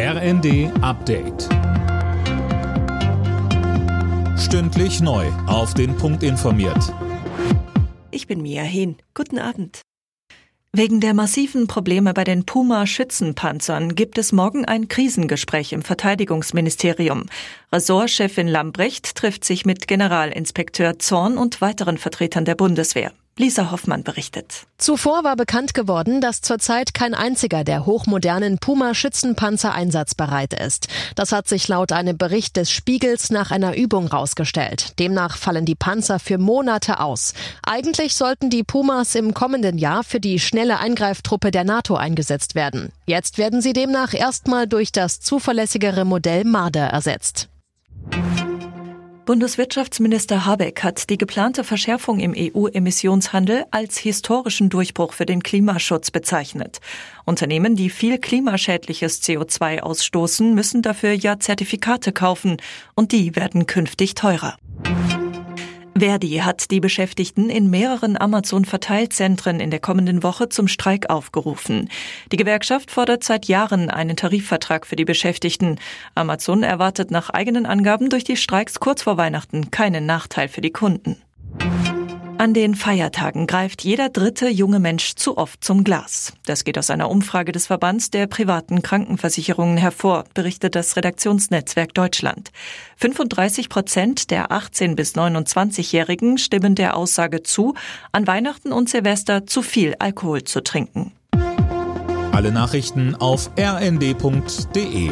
RND Update. Stündlich neu. Auf den Punkt informiert. Ich bin Mia Hehn. Guten Abend. Wegen der massiven Probleme bei den Puma-Schützenpanzern gibt es morgen ein Krisengespräch im Verteidigungsministerium. Ressortchefin Lambrecht trifft sich mit Generalinspekteur Zorn und weiteren Vertretern der Bundeswehr. Lisa Hoffmann berichtet. Zuvor war bekannt geworden, dass zurzeit kein einziger der hochmodernen Puma-Schützenpanzer einsatzbereit ist. Das hat sich laut einem Bericht des Spiegels nach einer Übung rausgestellt. Demnach fallen die Panzer für Monate aus. Eigentlich sollten die Pumas im kommenden Jahr für die schnelle Eingreiftruppe der NATO eingesetzt werden. Jetzt werden sie demnach erstmal durch das zuverlässigere Modell Marder ersetzt. Bundeswirtschaftsminister Habeck hat die geplante Verschärfung im EU-Emissionshandel als historischen Durchbruch für den Klimaschutz bezeichnet. Unternehmen, die viel klimaschädliches CO2 ausstoßen, müssen dafür ja Zertifikate kaufen und die werden künftig teurer. Verdi hat die Beschäftigten in mehreren Amazon-Verteilzentren in der kommenden Woche zum Streik aufgerufen. Die Gewerkschaft fordert seit Jahren einen Tarifvertrag für die Beschäftigten. Amazon erwartet nach eigenen Angaben durch die Streiks kurz vor Weihnachten keinen Nachteil für die Kunden. An den Feiertagen greift jeder dritte junge Mensch zu oft zum Glas. Das geht aus einer Umfrage des Verbands der privaten Krankenversicherungen hervor, berichtet das Redaktionsnetzwerk Deutschland. 35 Prozent der 18 bis 29-Jährigen stimmen der Aussage zu, an Weihnachten und Silvester zu viel Alkohol zu trinken. Alle Nachrichten auf rnd.de